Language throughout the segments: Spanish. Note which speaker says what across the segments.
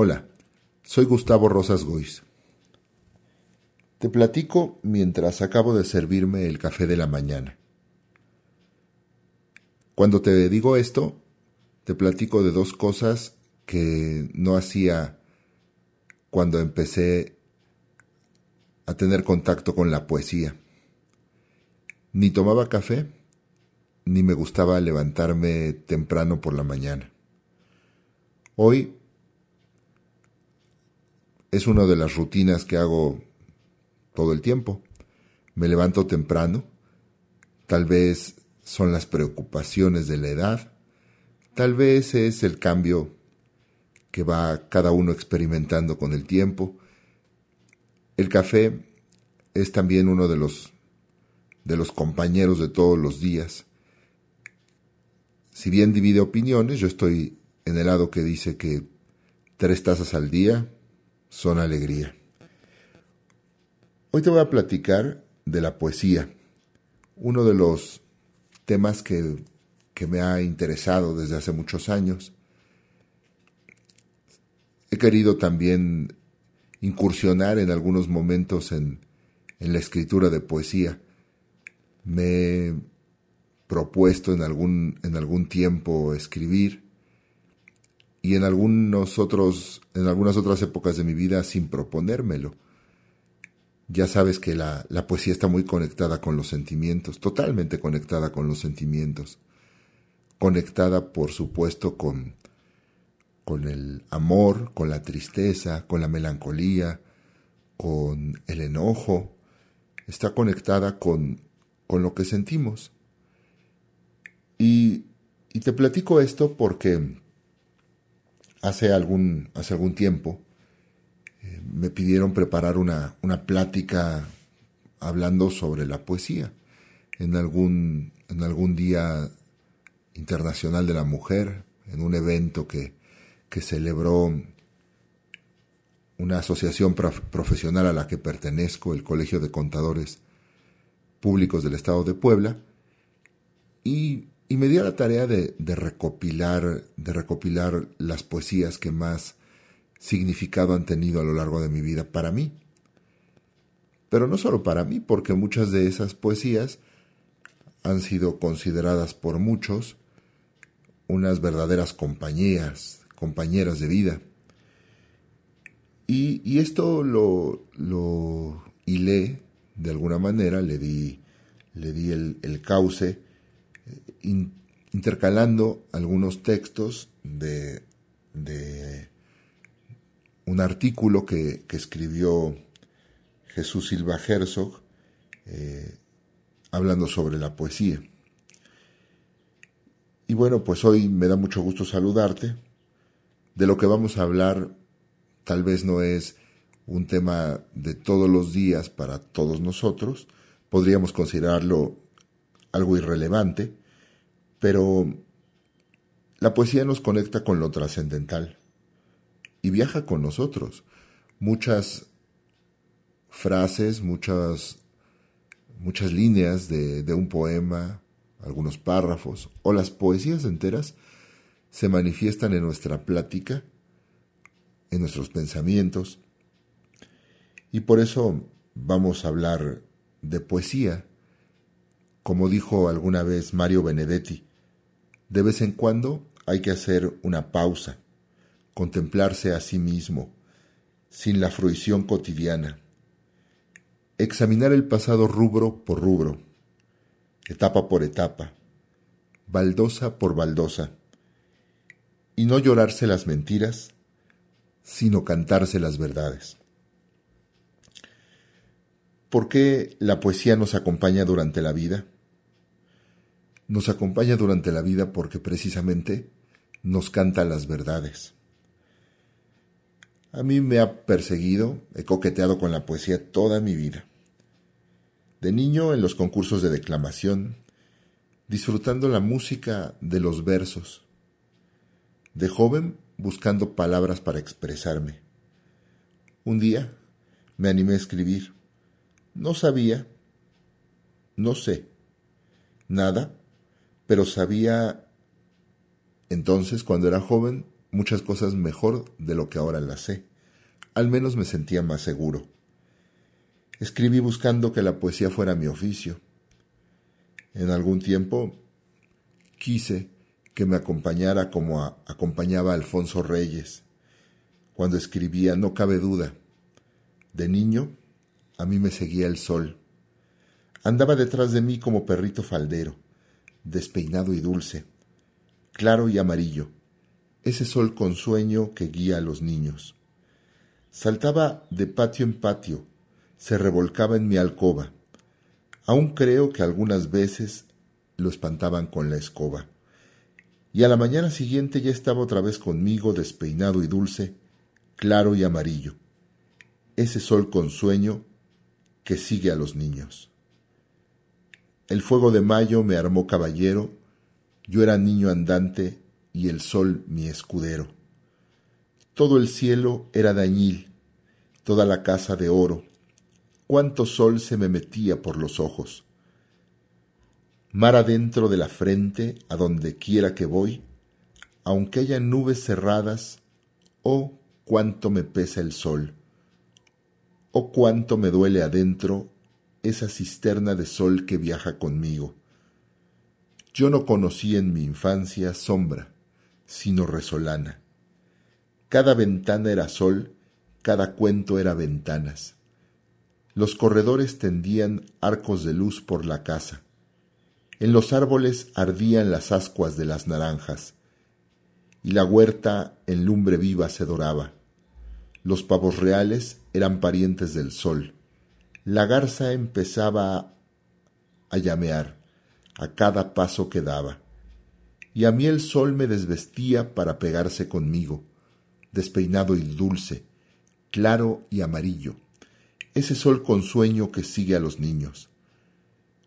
Speaker 1: Hola, soy Gustavo Rosas Goiz. Te platico mientras acabo de servirme el café de la mañana. Cuando te digo esto, te platico de dos cosas que no hacía cuando empecé a tener contacto con la poesía. Ni tomaba café, ni me gustaba levantarme temprano por la mañana. Hoy es una de las rutinas que hago todo el tiempo. Me levanto temprano, tal vez son las preocupaciones de la edad, tal vez es el cambio que va cada uno experimentando con el tiempo. El café es también uno de los de los compañeros de todos los días. Si bien divide opiniones, yo estoy en el lado que dice que tres tazas al día son alegría. Hoy te voy a platicar de la poesía, uno de los temas que, que me ha interesado desde hace muchos años. He querido también incursionar en algunos momentos en, en la escritura de poesía. Me he propuesto en algún, en algún tiempo escribir y en algunos otros, en algunas otras épocas de mi vida sin proponérmelo. Ya sabes que la, la poesía está muy conectada con los sentimientos, totalmente conectada con los sentimientos, conectada por supuesto con, con el amor, con la tristeza, con la melancolía, con el enojo, está conectada con, con lo que sentimos. Y, y te platico esto porque hace algún, hace algún tiempo eh, me pidieron preparar una, una plática hablando sobre la poesía en algún, en algún día internacional de la mujer, en un evento que, que celebró una asociación profesional a la que pertenezco, el Colegio de Contadores Públicos del Estado de Puebla, y y me dio la tarea de, recopilar, de recopilar las poesías que más significado han tenido a lo largo de mi vida para mí. Pero no solo para mí, porque muchas de esas poesías han sido consideradas por muchos unas verdaderas compañías, compañeras de vida. Y, esto lo, lo hilé de alguna manera, le di, le di el cauce intercalando algunos textos de, un artículo que, escribió Jesús Silva Herzog eh, hablando sobre la poesía. Y bueno, pues hoy me da mucho gusto saludarte. De lo que vamos a hablar tal vez no es un tema de todos los días para todos nosotros, podríamos considerarlo algo irrelevante, pero la poesía nos conecta con lo trascendental y viaja con nosotros. Muchas frases, muchas, muchas líneas de, de un poema, algunos párrafos o las poesías enteras se manifiestan en nuestra plática, en nuestros pensamientos. Y por eso vamos a hablar de poesía, como dijo alguna vez Mario Benedetti, de vez en cuando hay que hacer una pausa, contemplarse a sí mismo, sin la fruición cotidiana, examinar el pasado rubro por rubro, etapa por etapa, baldosa por baldosa, y no llorarse las mentiras, sino cantarse las verdades. ¿Por qué la poesía nos acompaña durante la vida? Nos acompaña durante la vida porque precisamente nos canta las verdades. A mí me ha perseguido, he coqueteado con la poesía toda mi vida. De niño en los concursos de declamación, disfrutando la música de los versos. De joven buscando palabras para expresarme. Un día me animé a escribir. No sabía, no sé, nada pero sabía entonces, cuando era joven, muchas cosas mejor de lo que ahora las sé. Al menos me sentía más seguro. Escribí buscando que la poesía fuera mi oficio. En algún tiempo quise que me acompañara como acompañaba Alfonso Reyes. Cuando escribía, no cabe duda. De niño, a mí me seguía el sol. Andaba detrás de mí como perrito faldero, despeinado y dulce, claro y amarillo, ese sol con sueño que guía a los niños. Saltaba de patio en patio, se revolcaba en mi alcoba. Aún creo que algunas veces lo espantaban con la escoba. Y a la mañana siguiente ya estaba otra vez conmigo, despeinado y dulce, claro y amarillo. Ese sol con sueño que sigue a los niños. El fuego de mayo me armó caballero, yo era niño andante y el sol mi escudero. Todo el cielo era dañil, toda la casa de oro, cuánto sol se me metía por los ojos. Mar adentro de la frente, a donde quiera que voy, aunque haya nubes cerradas, oh cuánto me pesa el sol, oh cuánto me duele adentro esa cisterna de sol que viaja conmigo. Yo no conocí en mi infancia sombra, sino resolana. Cada ventana era sol, cada cuento era ventanas. Los corredores tendían arcos de luz por la casa. En los árboles ardían las ascuas de las naranjas, y la huerta en lumbre viva se doraba. Los pavos reales eran parientes del sol la garza empezaba a llamear a cada paso que daba, y a mí el sol me desvestía para pegarse conmigo, despeinado y dulce, claro y amarillo, ese sol con sueño que sigue a los niños.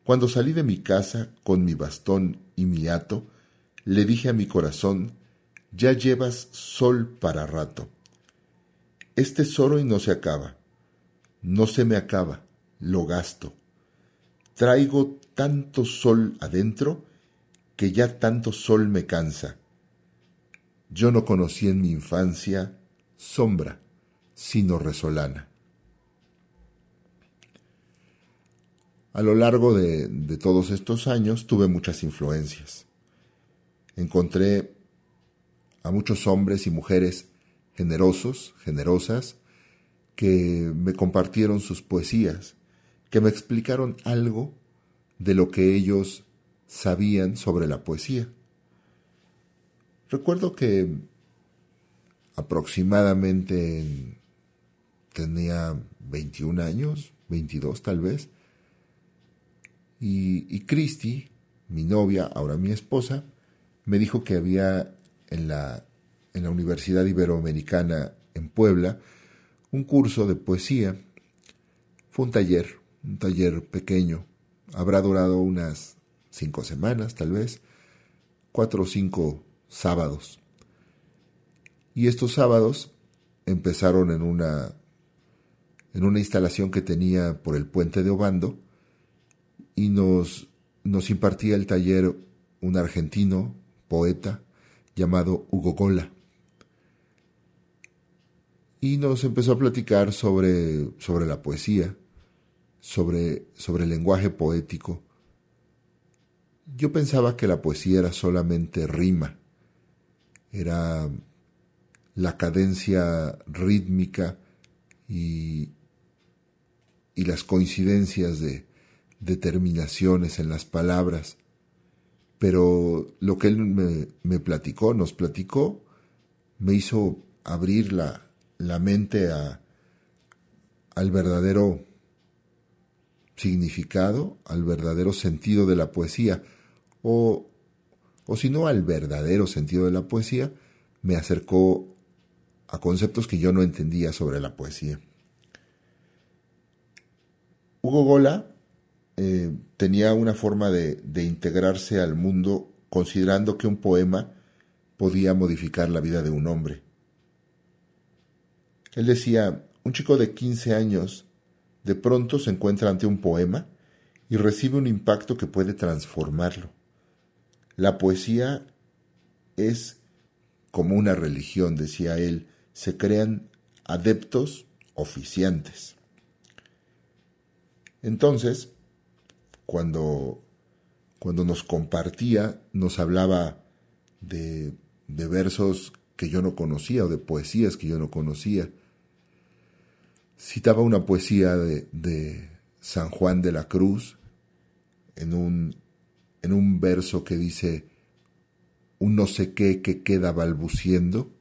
Speaker 1: Cuando salí de mi casa con mi bastón y mi hato, le dije a mi corazón, ya llevas sol para rato. Este solo y no se acaba, no se me acaba, lo gasto. Traigo tanto sol adentro que ya tanto sol me cansa. Yo no conocí en mi infancia sombra, sino resolana. A lo largo de, de, todos estos años tuve muchas influencias. Encontré a muchos hombres y mujeres generosos, generosas, que me compartieron sus poesías, que me explicaron algo de lo que ellos sabían sobre la poesía. Recuerdo que aproximadamente tenía 21 años, 22 tal vez, y, y Christy, mi novia, ahora mi esposa, me dijo que había en la, en la Universidad Iberoamericana en Puebla un curso de poesía. Fue un taller un taller pequeño. Habrá durado unas cinco semanas, tal vez, cuatro o cinco sábados. Y estos sábados empezaron en una, en una instalación que tenía por el puente de Obando y nos, nos impartía el taller un argentino, poeta, llamado Hugo Gola. Y nos empezó a platicar sobre, sobre la poesía, sobre, sobre el lenguaje poético. Yo pensaba que la poesía era solamente rima, era la cadencia rítmica y, y las coincidencias de determinaciones en las palabras. Pero lo que él me, me platicó, nos platicó, me hizo abrir la, la mente a, al verdadero significado, al verdadero sentido de la poesía, o, o si no al verdadero sentido de la poesía, me acercó a conceptos que yo no entendía sobre la poesía. Hugo Gola eh, tenía una forma de, de integrarse al mundo considerando que un poema podía modificar la vida de un hombre. Él decía, un chico de 15 años de pronto se encuentra ante un poema y recibe un impacto que puede transformarlo. La poesía es como una religión, decía él, se crean adeptos oficiantes. Entonces, cuando, cuando nos compartía, nos hablaba de, de versos que yo no conocía o de poesías que yo no conocía. Citaba una poesía de, San Juan de la Cruz en un, en un verso que dice, un no sé qué que queda balbuciendo,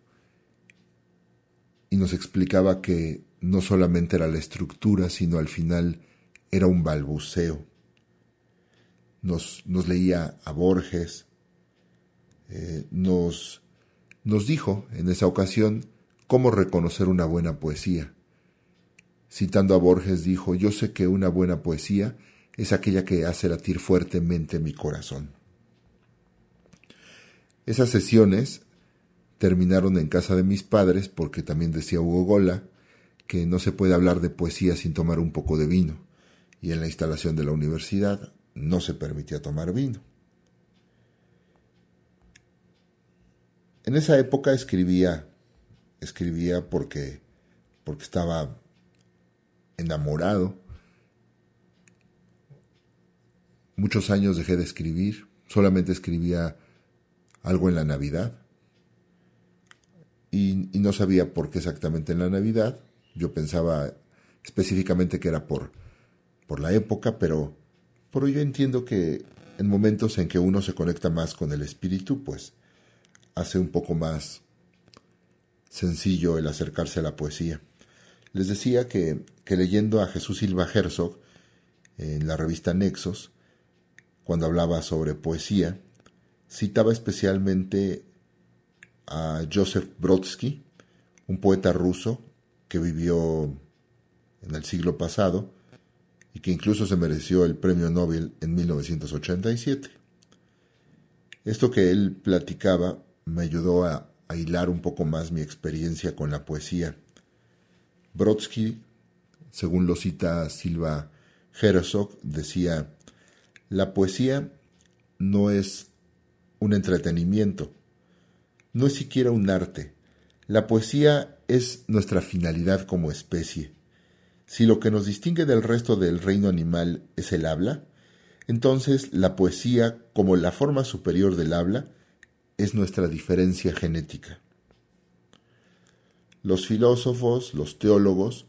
Speaker 1: y nos explicaba que no solamente era la estructura, sino al final era un balbuceo. Nos, nos leía a Borges, eh, nos, nos dijo en esa ocasión cómo reconocer una buena poesía. Citando a Borges dijo, yo sé que una buena poesía es aquella que hace latir fuertemente mi corazón. Esas sesiones terminaron en casa de mis padres porque también decía Hugo Gola que no se puede hablar de poesía sin tomar un poco de vino y en la instalación de la universidad no se permitía tomar vino. En esa época escribía, escribía porque, porque estaba enamorado. Muchos años dejé de escribir, solamente escribía algo en la Navidad. Y, no sabía por qué exactamente en la Navidad. Yo pensaba específicamente que era por, por la época, pero, pero yo entiendo que en momentos en que uno se conecta más con el espíritu, pues hace un poco más sencillo el acercarse a la poesía. Les decía que, leyendo a Jesús Silva Herzog en la revista Nexos, cuando hablaba sobre poesía, citaba especialmente a Joseph Brodsky, un poeta ruso que vivió en el siglo pasado y que incluso se mereció el premio Nobel en 1987. Esto que él platicaba me ayudó a hilar un poco más mi experiencia con la poesía. Brodsky, según lo cita Silva Herzog, decía, la poesía no es un entretenimiento. No es siquiera un arte. La poesía es nuestra finalidad como especie. Si lo que nos distingue del resto del reino animal es el habla, entonces la poesía, como la forma superior del habla, es nuestra diferencia genética. Los filósofos, los teólogos,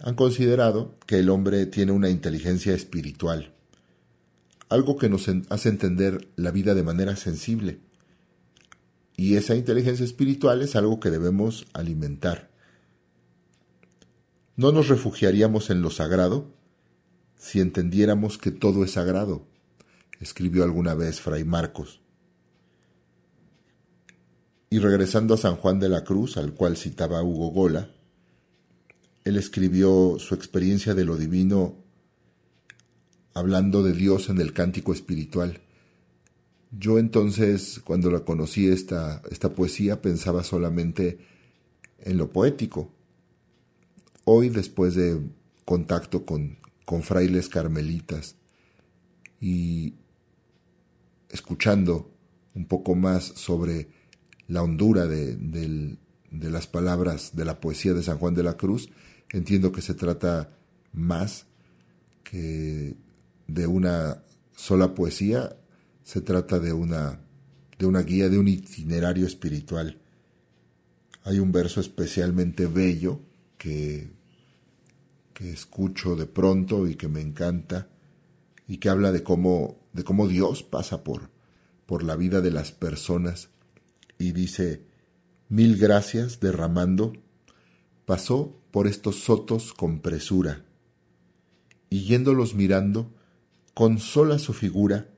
Speaker 1: han considerado que el hombre tiene una inteligencia espiritual, algo que nos hace entender la vida de manera sensible. Y esa inteligencia espiritual es algo que debemos alimentar. No nos refugiaríamos en lo sagrado si entendiéramos que todo es sagrado, escribió alguna vez Fray Marcos. Y regresando a San Juan de la Cruz, al cual citaba Hugo Gola, él escribió su experiencia de lo divino hablando de Dios en el cántico espiritual. Yo entonces, cuando la conocí esta, esta poesía, pensaba solamente en lo poético. Hoy, después de contacto con, con frailes carmelitas y escuchando un poco más sobre la hondura de, de las palabras de la poesía de San Juan de la Cruz, entiendo que se trata más que de una sola poesía, se trata de una, de una guía, de un itinerario espiritual. Hay un verso especialmente bello que, que escucho de pronto y que me encanta y que habla de cómo, de cómo Dios pasa por, por la vida de las personas y dice, mil gracias derramando, pasó por estos sotos con presura y yéndolos mirando, con sola su figura,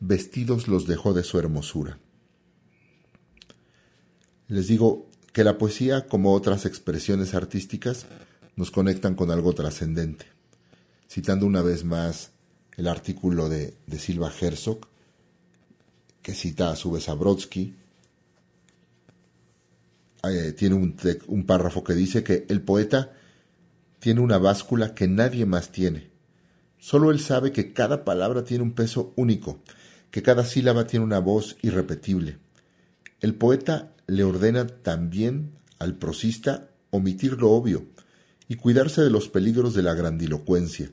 Speaker 1: vestidos los dejó de su hermosura. Les digo que la poesía, como otras expresiones artísticas, nos conectan con algo trascendente. Citando una vez más el artículo de, Silva Herzog, que cita a su vez a Brodsky, eh, tiene un, un párrafo que dice que el poeta tiene una báscula que nadie más tiene Solo él sabe que cada palabra tiene un peso único, que cada sílaba tiene una voz irrepetible. El poeta le ordena también al prosista omitir lo obvio y cuidarse de los peligros de la grandilocuencia.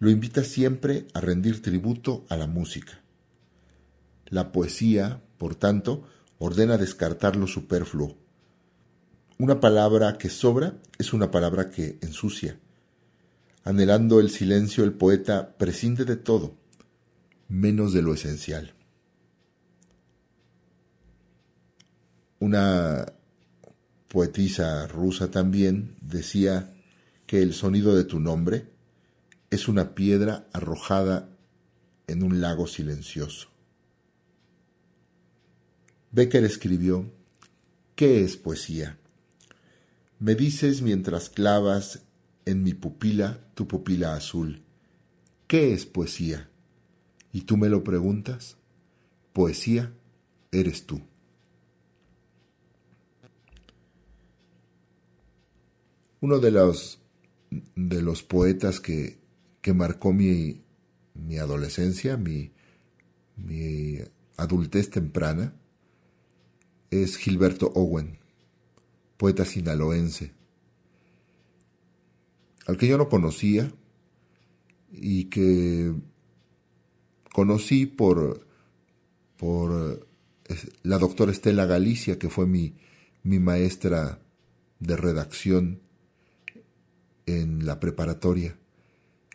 Speaker 1: Lo invita siempre a rendir tributo a la música. La poesía, por tanto, ordena descartar lo superfluo. Una palabra que sobra es una palabra que ensucia. Anhelando el silencio, el poeta prescinde de todo, menos de lo esencial. Una poetisa rusa también decía que el sonido de tu nombre es una piedra arrojada en un lago silencioso. Becker escribió, ¿qué es poesía? Me dices mientras clavas en mi pupila tu pupila azul, ¿qué es poesía? Y tú me lo preguntas, poesía eres tú. Uno de los, de los poetas que, que marcó mi, mi adolescencia, mi, mi adultez temprana, es Gilberto Owen, poeta sinaloense, al que yo no conocía y que conocí por, por la doctora Estela Galicia, que fue mi, mi maestra de redacción en la preparatoria.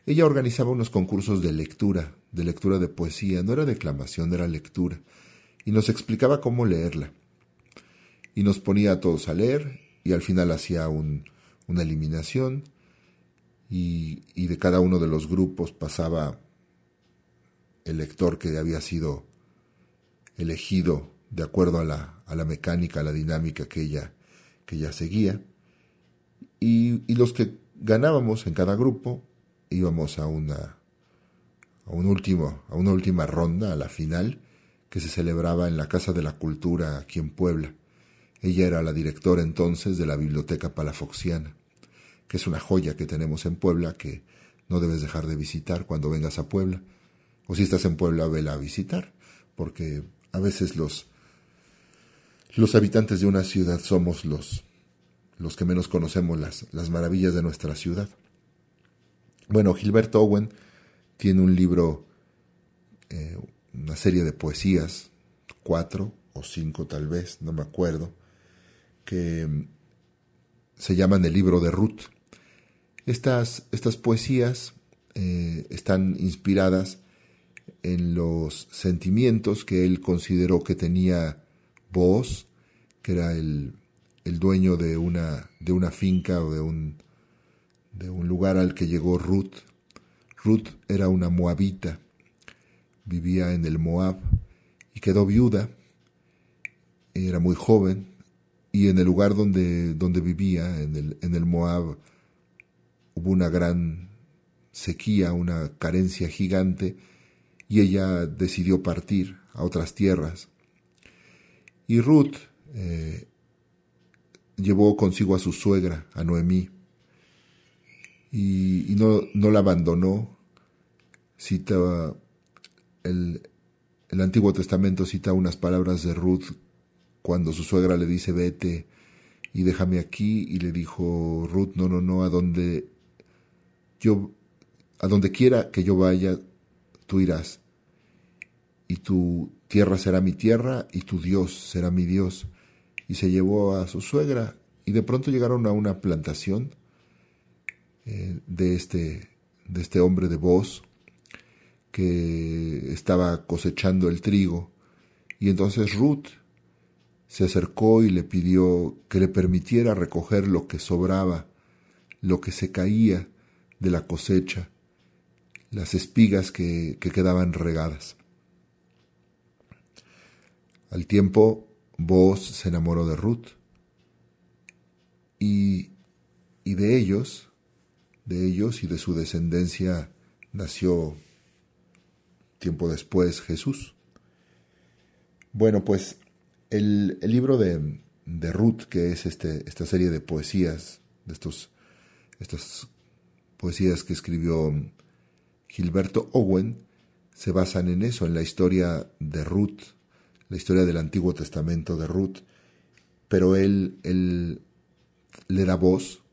Speaker 1: Ella organizaba unos concursos de lectura, de lectura de poesía, no era declamación, era lectura, y nos explicaba cómo leerla. Y nos ponía a todos a leer, y al final hacía una eliminación, y, de cada uno de los grupos pasaba el lector que había sido elegido de acuerdo a la, a la mecánica, a la dinámica que ella, que ella seguía. Y, y, los que ganábamos en cada grupo, íbamos a una, a, un último, a una última ronda, a la final, que se celebraba en la Casa de la Cultura aquí en Puebla. Ella era la directora entonces de la Biblioteca Palafoxiana, que es una joya que tenemos en Puebla que no debes dejar de visitar cuando vengas a Puebla. O si estás en Puebla, vela a visitar, porque a veces los, los habitantes de una ciudad somos los los que menos conocemos las, las maravillas de nuestra ciudad. Bueno, Gilberto Owen tiene un libro, eh, una serie de poesías, cuatro o cinco tal vez, no me acuerdo, que mm, se llaman el libro de Ruth. Estas, estas poesías eh, están inspiradas en los sentimientos que él consideró que tenía voz, que era el, el dueño de una, de una finca o de un, de un lugar al que llegó Ruth. Ruth era una moabita, vivía en el Moab y quedó viuda, era muy joven y en el lugar donde, donde vivía, en el, en el Moab, hubo una gran sequía, una carencia gigante y ella decidió partir a otras tierras. Y Ruth eh, llevó consigo a su suegra, a Noemí, y, no, no, la abandonó. Cita el, el Antiguo Testamento cita unas palabras de Ruth cuando su suegra le dice vete y déjame aquí y le dijo Ruth no no no a donde yo a donde quiera que yo vaya tú irás. Y tu tierra será mi tierra y tu Dios será mi Dios y se llevó a su suegra y de pronto llegaron a una plantación eh, de, este, de este hombre de voz que estaba cosechando el trigo. Y entonces Ruth se acercó y le pidió que le permitiera recoger lo que sobraba, lo que se caía de la cosecha, las espigas que, que quedaban regadas. Al tiempo Boaz se enamoró de Ruth y, y de ellos, de ellos y de su descendencia nació tiempo después Jesús. Bueno, pues el, el libro de, de, Ruth, que es este, esta serie de poesías, de estos, estas poesías que escribió Gilberto Owen, se basan en eso, en la historia de Ruth, la historia del Antiguo Testamento de Ruth, pero él, él le da voz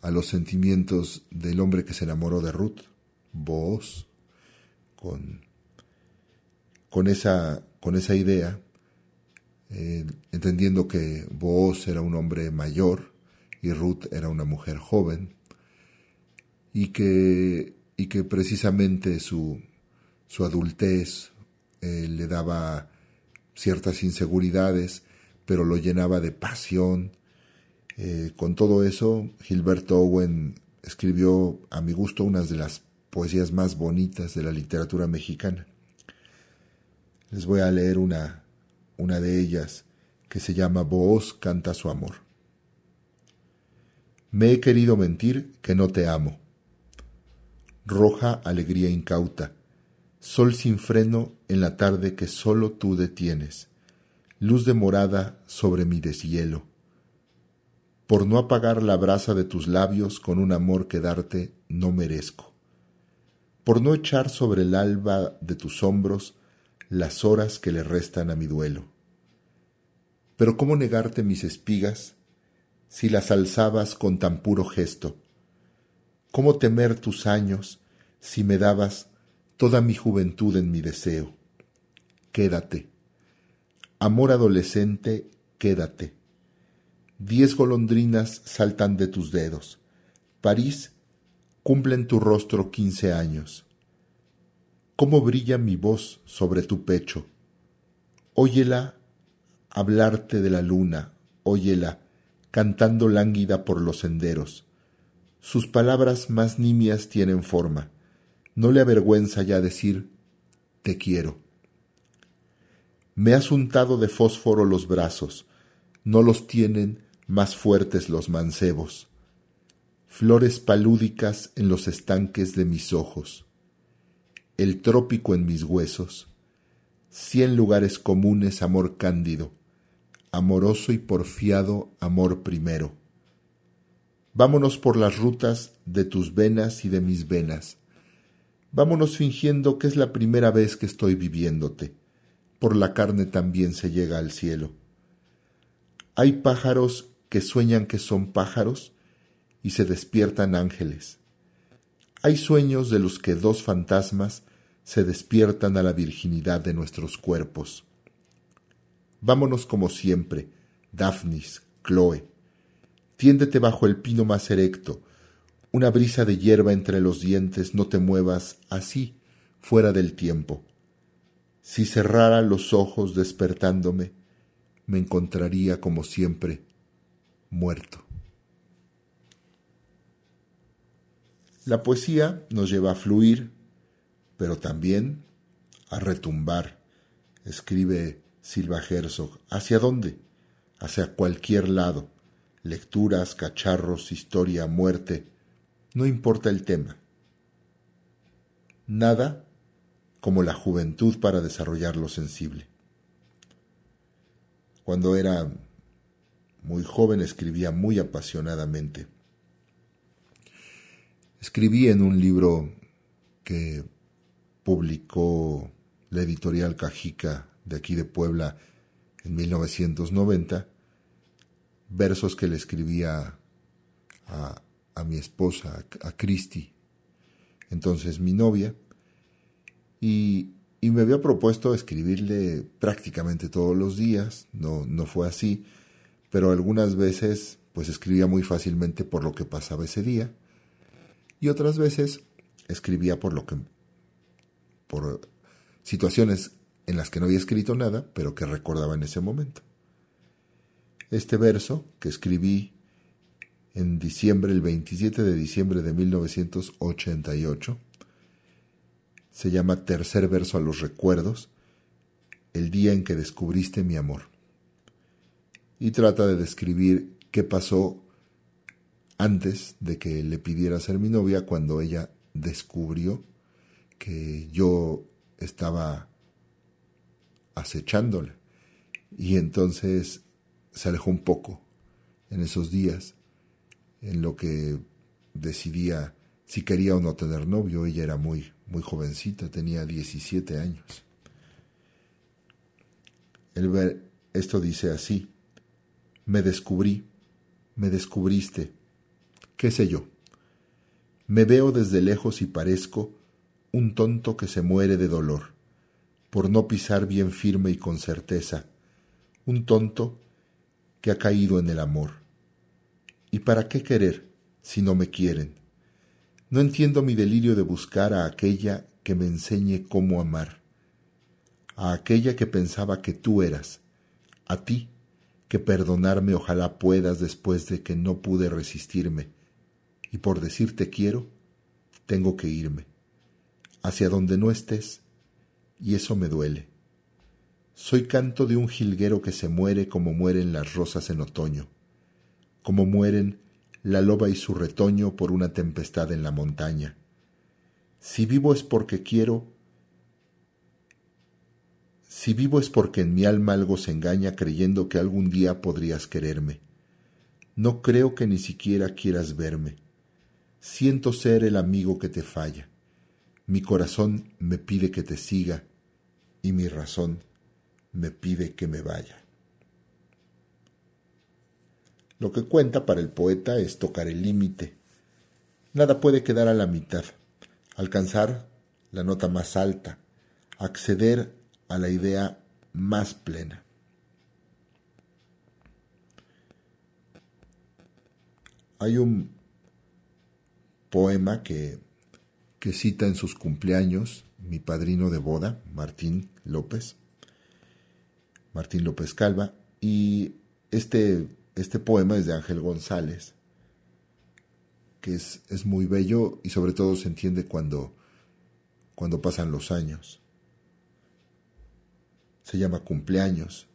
Speaker 1: a los sentimientos del hombre que se enamoró de Ruth, voz, con, con, esa, con esa idea, eh, entendiendo que Booz era un hombre mayor y Ruth era una mujer joven, y que, y que precisamente su, su adultez eh, le daba ciertas inseguridades, pero lo llenaba de pasión. Eh, con todo eso, Gilberto Owen escribió, a mi gusto, unas de las poesías más bonitas de la literatura mexicana. Les voy a leer una, una de ellas que se llama Booz canta su amor. Me he querido mentir que no te amo. Roja alegría incauta, sol sin freno en la tarde que solo tú detienes, luz de morada sobre mi deshielo. Por no apagar la brasa de tus labios con un amor que darte no merezco. Por no echar sobre el alba de tus hombros las horas que le restan a mi duelo. Pero ¿cómo negarte mis espigas si las alzabas con tan puro gesto? ¿Cómo temer tus años si me dabas toda mi juventud en mi deseo? Quédate. Amor adolescente, quédate. Diez golondrinas saltan de tus dedos. París cumple en tu rostro quince años cómo brilla mi voz sobre tu pecho. Óyela hablarte de la luna, óyela cantando lánguida por los senderos. Sus palabras más nimias tienen forma. No le avergüenza ya decir te quiero. Me has untado de fósforo los brazos, no los tienen más fuertes los mancebos. Flores palúdicas en los estanques de mis ojos el trópico en mis huesos, cien lugares comunes amor cándido, amoroso y porfiado amor primero. Vámonos por las rutas de tus venas y de mis venas. Vámonos fingiendo que es la primera vez que estoy viviéndote. Por la carne también se llega al cielo. Hay pájaros que sueñan que son pájaros y se despiertan ángeles. Hay sueños de los que dos fantasmas se despiertan a la virginidad de nuestros cuerpos. Vámonos como siempre, Daphnis, Chloe. Tiéndete bajo el pino más erecto, una brisa de hierba entre los dientes, no te muevas así, fuera del tiempo. Si cerrara los ojos despertándome, me encontraría como siempre, muerto. La poesía nos lleva a fluir pero también a retumbar, escribe Silva Herzog. ¿Hacia dónde? Hacia cualquier lado. Lecturas, cacharros, historia, muerte. No importa el tema. Nada como la juventud para desarrollar lo sensible. Cuando era muy joven escribía muy apasionadamente. Escribí en un libro que publicó la editorial Cajica de aquí de Puebla en 1990, versos que le escribía a, mi esposa, a, Cristi, entonces mi novia, y, me había propuesto escribirle prácticamente todos los días, no, no fue así, pero algunas veces pues escribía muy fácilmente por lo que pasaba ese día, y otras veces escribía por lo que por situaciones en las que no había escrito nada, pero que recordaba en ese momento. Este verso que escribí en diciembre, el 27 de diciembre de 1988, se llama Tercer verso a los recuerdos, el día en que descubriste mi amor. Y trata de describir qué pasó antes de que le pidiera ser mi novia cuando ella descubrió que yo estaba acechándola. Y entonces se alejó un poco en esos días, en lo que decidía si quería o no tener novio. Ella era muy, muy jovencita, tenía 17 años. El esto dice así, Me descubrí, me descubriste, qué sé yo. Me veo desde lejos y parezco un tonto que se muere de dolor, por no pisar bien firme y con certeza, un tonto que ha caído en el amor. ¿Y para qué querer si no me quieren? No entiendo mi delirio de buscar a aquella que me enseñe cómo amar, a aquella que pensaba que tú eras, a ti que perdonarme ojalá puedas después de que no pude resistirme, y por decirte quiero, tengo que irme, hacia donde no estés, y eso me duele. Soy canto de un jilguero que se muere como mueren las rosas en otoño, como mueren la loba y su retoño por una tempestad en la montaña. Si vivo es porque quiero, si vivo es porque en mi alma algo se engaña creyendo que algún día podrías quererme. No creo que ni siquiera quieras verme. Siento ser el amigo que te falla. Mi corazón me pide que te siga y mi razón me pide que me vaya. Lo que cuenta para el poeta es tocar el límite. Nada puede quedar a la mitad, alcanzar la nota más alta, acceder a la idea más plena. Hay un poema que, que cita en sus cumpleaños mi padrino de boda, Martín López, Martín López Calva, y este este poema es de Ángel González, que es, es, muy bello y sobre todo se entiende cuando, cuando pasan los años. Se llama Cumpleaños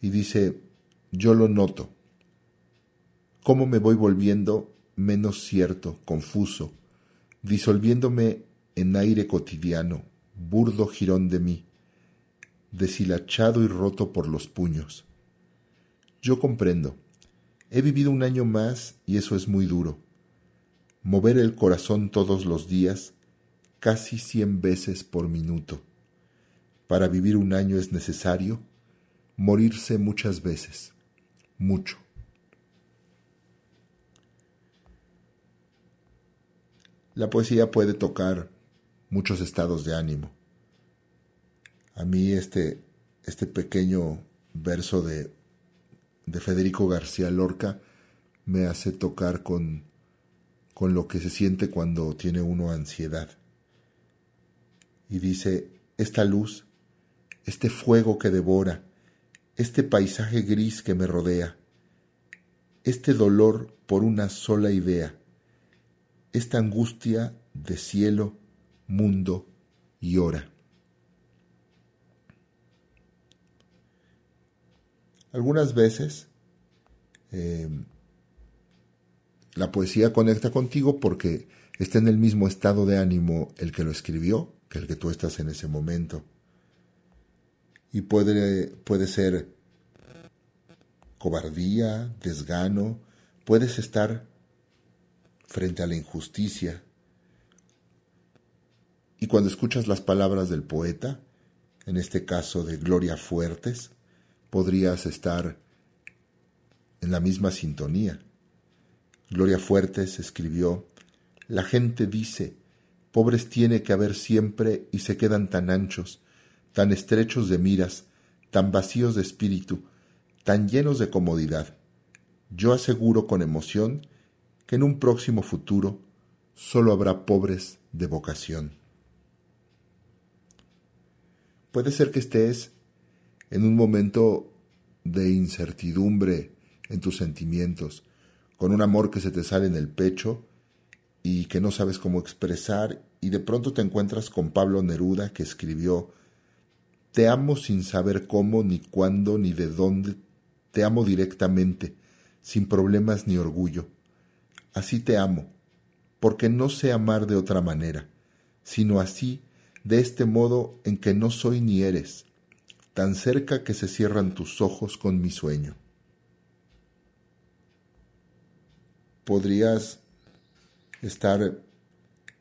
Speaker 1: y dice, yo lo noto, cómo me voy volviendo menos cierto, confuso, disolviéndome en aire cotidiano, burdo jirón de mí, deshilachado y roto por los puños. Yo comprendo, He vivido un año más y eso es muy duro. Mover el corazón todos los días, casi cien veces por minuto. Para vivir un año es necesario morirse muchas veces, mucho. La poesía puede tocar muchos estados de ánimo. A mí este, este pequeño verso de de Federico García Lorca me hace tocar con, con lo que se siente cuando tiene uno ansiedad. Y dice, esta luz, este fuego que devora, este paisaje gris que me rodea, este dolor por una sola idea, esta angustia de cielo, mundo y hora. Algunas veces eh, la poesía conecta contigo porque está en el mismo estado de ánimo el que lo escribió que el que tú estás en ese momento. Y puede, puede ser cobardía, desgano, puedes estar frente a la injusticia. Y cuando escuchas las palabras del poeta, en este caso de Gloria Fuertes, podrías estar en la misma sintonía. Gloria Fuertes escribió, La gente dice, pobres tiene que haber siempre y se quedan tan anchos, tan estrechos de miras, tan vacíos de espíritu, tan llenos de comodidad. Yo aseguro con emoción que en un próximo futuro solo habrá pobres de vocación. Puede ser que estés en un momento de incertidumbre en tus sentimientos, con un amor que se te sale en el pecho y que no sabes cómo expresar, y de pronto te encuentras con Pablo Neruda que escribió Te amo sin saber cómo, ni cuándo, ni de dónde, te amo directamente, sin problemas ni orgullo. Así te amo, porque no sé amar de otra manera, sino así, de este modo en que no soy ni eres, tan cerca que se cierran tus ojos con mi sueño. Podrías estar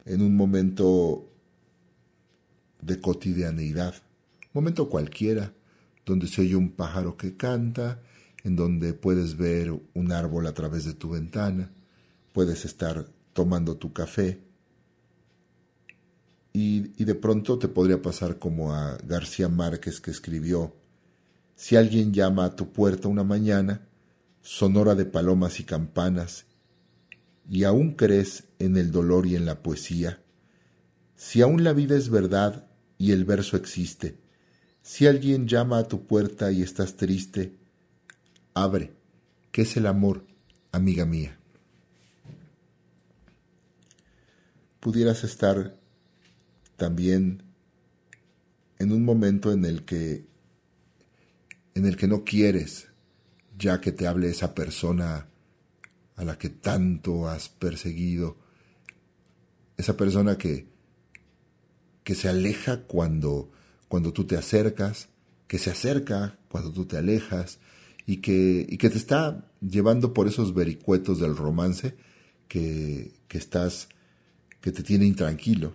Speaker 1: en un momento de cotidianeidad, momento cualquiera, donde se oye un pájaro que canta en donde puedes ver un árbol a través de tu ventana, puedes estar tomando tu café y, de pronto te podría pasar como a García Márquez que escribió, si alguien llama a tu puerta una mañana, sonora de palomas y campanas, y aún crees en el dolor y en la poesía, si aún la vida es verdad y el verso existe, si alguien llama a tu puerta y estás triste, abre, que es el amor, amiga mía. Pudieras estar también en un momento en el que en el que no quieres ya que te hable esa persona a la que tanto has perseguido, esa persona que que se aleja cuando cuando tú te acercas, que se acerca cuando tú te alejas y que, y que te está llevando por esos vericuetos del romance que, que estás, que te tiene intranquilo.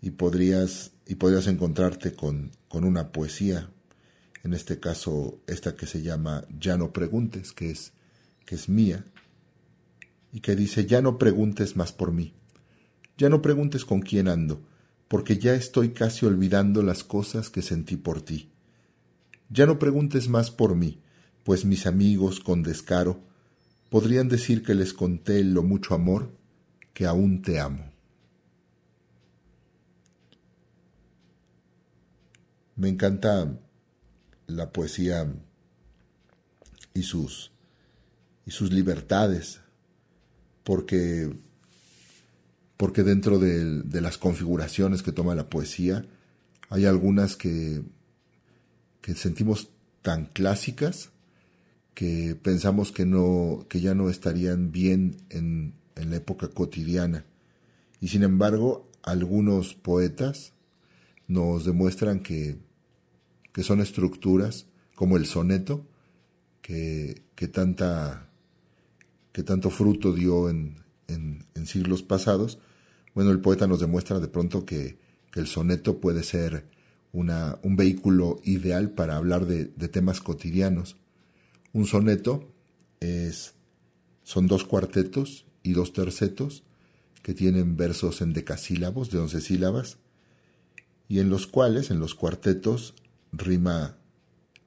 Speaker 1: Y podrías, y podrías encontrarte con, con una poesía, en este caso esta que se llama Ya no preguntes, que es, que es mía, y que dice, ya no preguntes más por mí, ya no preguntes con quién ando, porque ya estoy casi olvidando las cosas que sentí por ti. Ya no preguntes más por mí, pues mis amigos con descaro podrían decir que les conté lo mucho amor que aún te amo. Me encanta la poesía y sus y sus libertades porque porque dentro de, las configuraciones que toma la poesía hay algunas que, que sentimos tan clásicas que pensamos que, no, que ya no estarían bien en, en la época cotidiana. Y sin embargo, algunos poetas nos demuestran que, que son estructuras como el soneto, que, que, tanta, que tanto fruto dio en, en, siglos pasados, bueno, el poeta nos demuestra de pronto que, el soneto puede ser una, un vehículo ideal para hablar de, temas cotidianos. Un soneto es, son dos cuartetos y dos tercetos que tienen versos en decasílabos de once sílabas y en los cuales, en los cuartetos, rima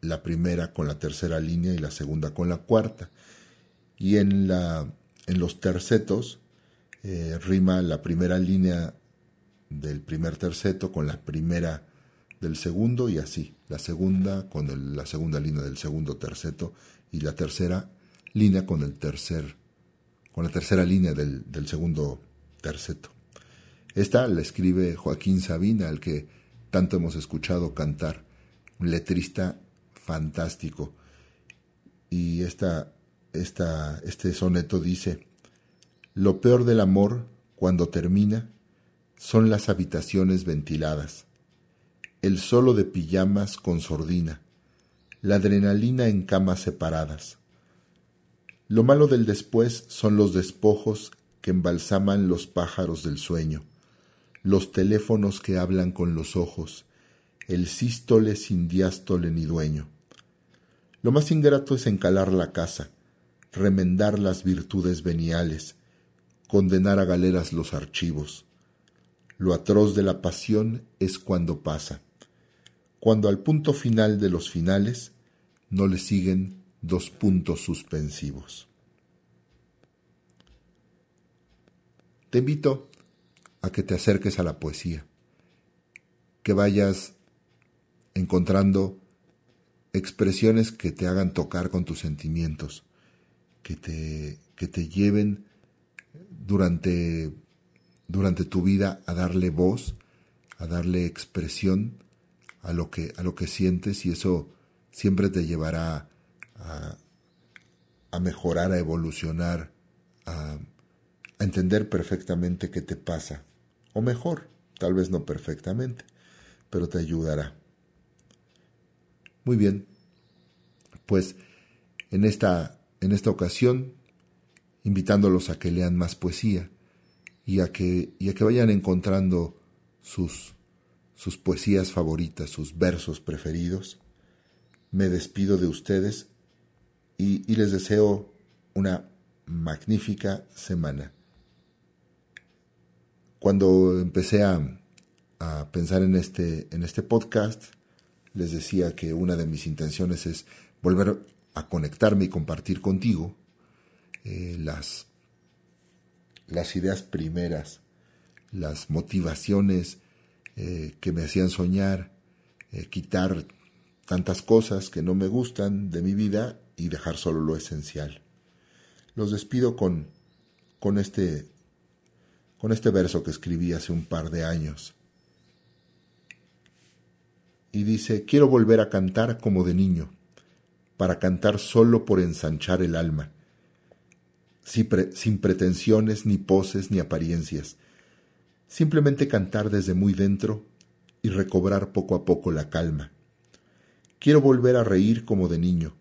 Speaker 1: la primera con la tercera línea y la segunda con la cuarta. Y en, la, en los tercetos eh, rima la primera línea del primer terceto con la primera del segundo y así, la segunda con la segunda línea del segundo terceto y la tercera línea con el tercer con la tercera línea del, del segundo terceto. Esta la escribe Joaquín Sabina, al que tanto hemos escuchado cantar, un letrista fantástico. Y esta, esta, este soneto dice, lo peor del amor, cuando termina, son las habitaciones ventiladas, el solo de pijamas con sordina, la adrenalina en camas separadas. Lo malo del después son los despojos que embalsaman los pájaros del sueño, los teléfonos que hablan con los ojos, el sístole sin diástole ni dueño. Lo más ingrato es encalar la casa, remendar las virtudes veniales, condenar a galeras los archivos. Lo atroz de la pasión es cuando pasa, cuando al punto final de los finales no le siguen dos puntos suspensivos. Te invito a que te acerques a la poesía, que vayas encontrando expresiones que te hagan tocar con tus sentimientos, que te, que te lleven durante, durante tu vida a darle voz, a darle expresión a lo que, a lo que sientes y eso siempre te llevará a, mejorar, a evolucionar, a, a entender perfectamente qué te pasa. O mejor, tal vez no perfectamente, pero te ayudará. Muy bien, pues en esta, en esta ocasión invitándolos a que lean más poesía y a que, y a que vayan encontrando sus, sus poesías favoritas, sus versos preferidos. Me despido de ustedes y, les deseo una magnífica semana. Cuando empecé a, pensar en este, en este podcast, les decía que una de mis intenciones es volver a conectarme y compartir contigo eh, las, las ideas primeras, las motivaciones eh, que me hacían soñar, eh, quitar tantas cosas que no me gustan de mi vida y dejar solo lo esencial. Los despido con, con, este, con este verso que escribí hace un par de años. Y dice, quiero volver a cantar como de niño, para cantar solo por ensanchar el alma, sin pretensiones, ni poses, ni apariencias, simplemente cantar desde muy dentro y recobrar poco a poco la calma. Quiero volver a reír como de niño,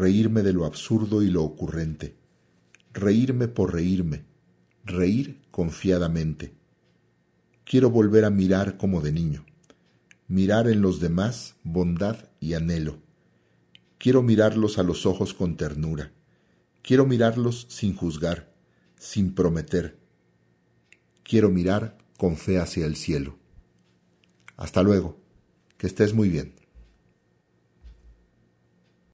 Speaker 1: reírme de lo absurdo y lo ocurrente, reírme por reírme, reír confiadamente. Quiero volver a mirar como de niño, mirar en los demás bondad y anhelo. Quiero mirarlos a los ojos con ternura, quiero mirarlos sin juzgar, sin prometer. Quiero mirar con fe hacia el cielo. Hasta luego, que estés muy bien.